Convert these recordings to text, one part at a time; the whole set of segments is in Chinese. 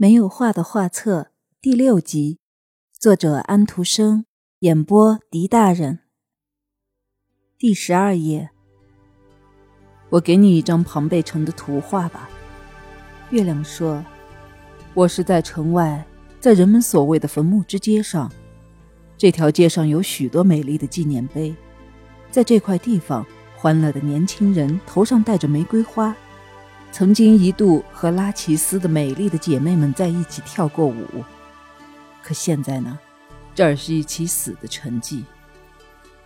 没有画的画册第六集，作者安徒生，演播狄大人。第十二页，我给你一张庞贝城的图画吧。月亮说：“我是在城外，在人们所谓的坟墓之街上。这条街上有许多美丽的纪念碑，在这块地方，欢乐的年轻人头上戴着玫瑰花。”曾经一度和拉齐斯的美丽的姐妹们在一起跳过舞，可现在呢？这儿是一起死的沉寂。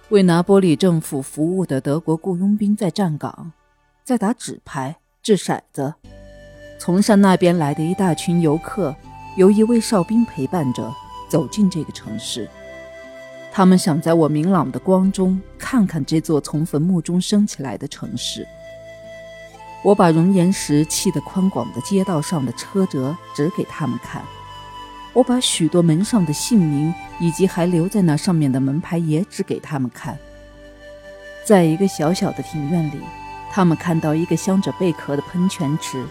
为拿波里政府服务的德国雇佣兵在站岗，在打纸牌、掷骰子。从山那边来的一大群游客，由一位哨兵陪伴着走进这个城市。他们想在我明朗的光中看看这座从坟墓中升起来的城市。我把熔岩石砌得宽广的街道上的车辙指给他们看，我把许多门上的姓名以及还留在那上面的门牌也指给他们看。在一个小小的庭院里，他们看到一个镶着贝壳的喷泉池，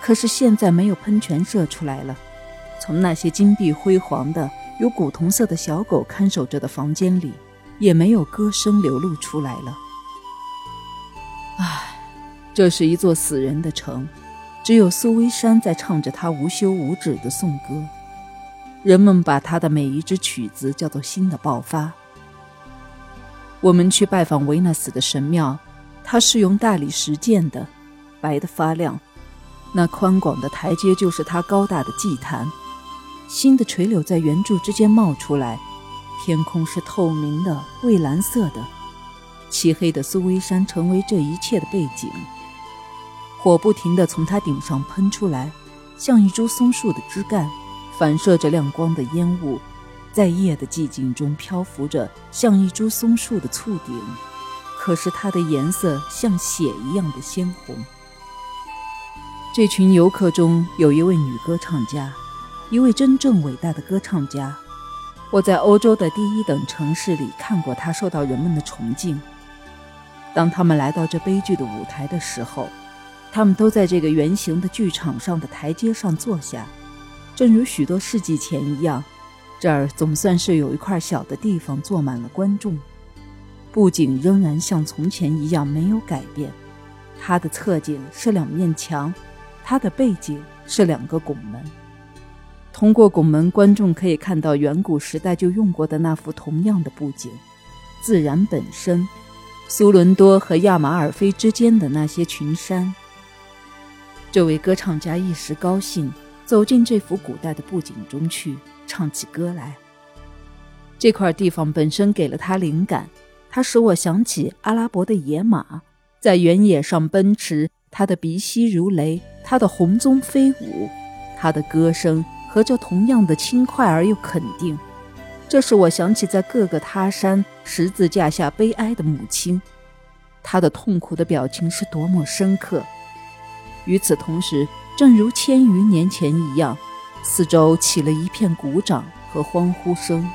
可是现在没有喷泉射出来了。从那些金碧辉煌的、有古铜色的小狗看守着的房间里，也没有歌声流露出来了。唉。这是一座死人的城，只有苏威山在唱着他无休无止的颂歌。人们把他的每一支曲子叫做新的爆发。我们去拜访维纳斯的神庙，它是用大理石建的，白得发亮。那宽广的台阶就是它高大的祭坛。新的垂柳在圆柱之间冒出来，天空是透明的、蔚蓝色的。漆黑的苏威山成为这一切的背景。火不停地从它顶上喷出来，像一株松树的枝干，反射着亮光的烟雾，在夜的寂静中漂浮着，像一株松树的簇顶。可是它的颜色像血一样的鲜红。这群游客中有一位女歌唱家，一位真正伟大的歌唱家。我在欧洲的第一等城市里看过她受到人们的崇敬。当他们来到这悲剧的舞台的时候。他们都在这个圆形的剧场上的台阶上坐下，正如许多世纪前一样。这儿总算是有一块小的地方坐满了观众。布景仍然像从前一样没有改变，它的侧景是两面墙，它的背景是两个拱门。通过拱门，观众可以看到远古时代就用过的那幅同样的布景：自然本身，苏伦多和亚马尔菲之间的那些群山。这位歌唱家一时高兴，走进这幅古代的布景中去，唱起歌来。这块地方本身给了他灵感，它使我想起阿拉伯的野马在原野上奔驰，它的鼻息如雷，它的红鬃飞舞，它的歌声和这同样的轻快而又肯定。这使我想起在各个他山十字架下悲哀的母亲，她的痛苦的表情是多么深刻。与此同时，正如千余年前一样，四周起了一片鼓掌和欢呼声。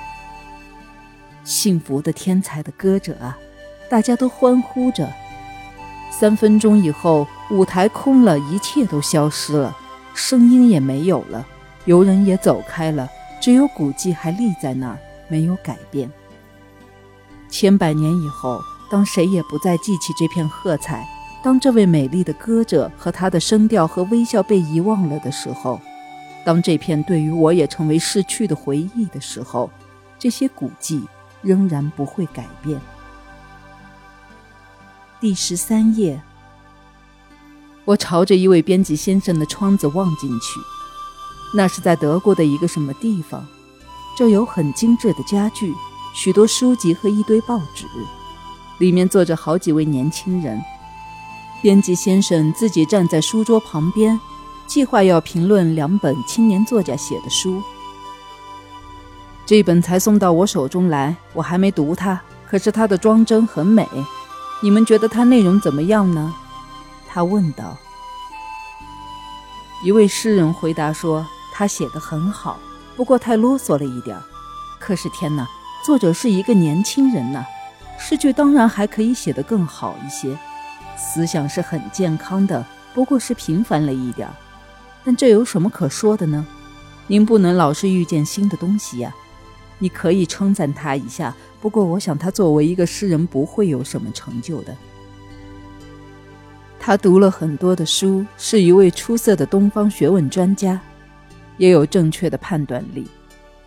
幸福的天才的歌者啊，大家都欢呼着。三分钟以后，舞台空了，一切都消失了，声音也没有了，游人也走开了，只有古迹还立在那儿，没有改变。千百年以后，当谁也不再记起这片喝彩。当这位美丽的歌者和他的声调和微笑被遗忘了的时候，当这片对于我也成为逝去的回忆的时候，这些古迹仍然不会改变。第十三页，我朝着一位编辑先生的窗子望进去，那是在德国的一个什么地方？这有很精致的家具，许多书籍和一堆报纸，里面坐着好几位年轻人。编辑先生自己站在书桌旁边，计划要评论两本青年作家写的书。这本才送到我手中来，我还没读它，可是它的装帧很美。你们觉得它内容怎么样呢？他问道。一位诗人回答说：“他写的很好，不过太啰嗦了一点。可是天哪，作者是一个年轻人呐，诗句当然还可以写得更好一些。”思想是很健康的，不过是平凡了一点儿但这有什么可说的呢？您不能老是遇见新的东西呀。你可以称赞他一下，不过我想他作为一个诗人不会有什么成就的。他读了很多的书，是一位出色的东方学问专家，也有正确的判断力。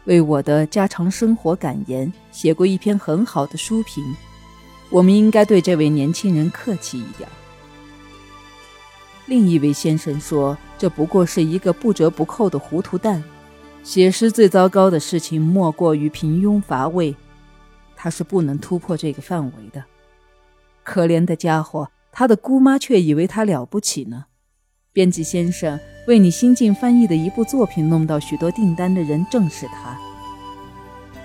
为我的家常生活感言写过一篇很好的书评。我们应该对这位年轻人客气一点。另一位先生说：“这不过是一个不折不扣的糊涂蛋。写诗最糟糕的事情莫过于平庸乏味，他是不能突破这个范围的。可怜的家伙，他的姑妈却以为他了不起呢。编辑先生为你新近翻译的一部作品弄到许多订单的人正是他。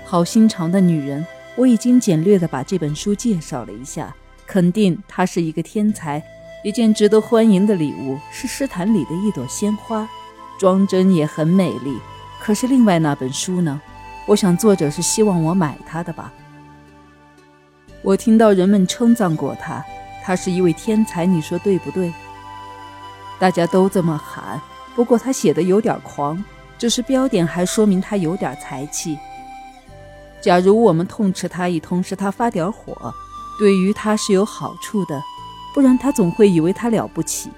好心肠的女人，我已经简略地把这本书介绍了一下，肯定他是一个天才。”一件值得欢迎的礼物是诗坛里的一朵鲜花，装帧也很美丽。可是另外那本书呢？我想作者是希望我买它的吧。我听到人们称赞过他，他是一位天才，你说对不对？大家都这么喊。不过他写的有点狂，只是标点还说明他有点才气。假如我们痛斥他一通，使他发点火，对于他是有好处的。不然他总会以为他了不起，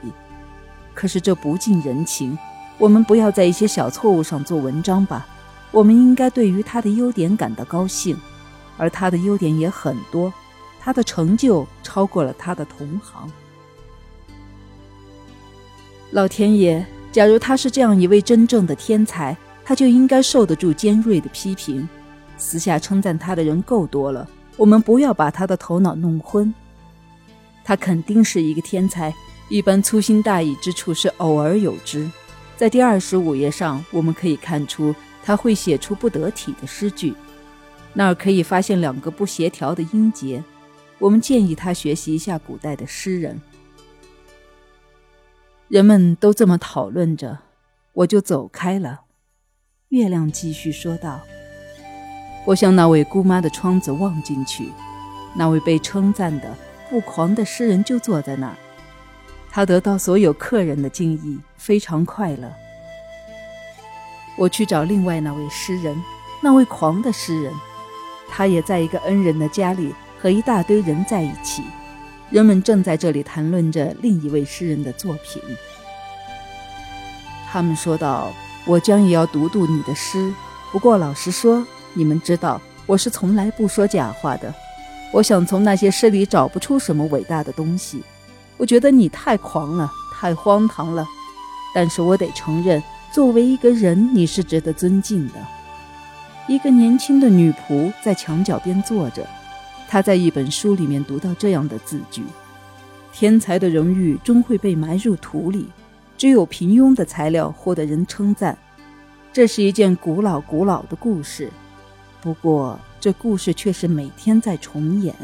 可是这不近人情。我们不要在一些小错误上做文章吧。我们应该对于他的优点感到高兴，而他的优点也很多，他的成就超过了他的同行。老天爷，假如他是这样一位真正的天才，他就应该受得住尖锐的批评。私下称赞他的人够多了，我们不要把他的头脑弄昏。他肯定是一个天才，一般粗心大意之处是偶尔有之。在第二十五页上，我们可以看出他会写出不得体的诗句，那儿可以发现两个不协调的音节。我们建议他学习一下古代的诗人。人们都这么讨论着，我就走开了。月亮继续说道：“我向那位姑妈的窗子望进去，那位被称赞的。”不狂的诗人就坐在那儿，他得到所有客人的敬意，非常快乐。我去找另外那位诗人，那位狂的诗人，他也在一个恩人的家里和一大堆人在一起。人们正在这里谈论着另一位诗人的作品。他们说道：“我将也要读读你的诗，不过老实说，你们知道，我是从来不说假话的。”我想从那些诗里找不出什么伟大的东西，我觉得你太狂了，太荒唐了。但是我得承认，作为一个人，你是值得尊敬的。一个年轻的女仆在墙角边坐着，她在一本书里面读到这样的字句：“天才的荣誉终会被埋入土里，只有平庸的材料获得人称赞。”这是一件古老古老的故事，不过。这故事却是每天在重演。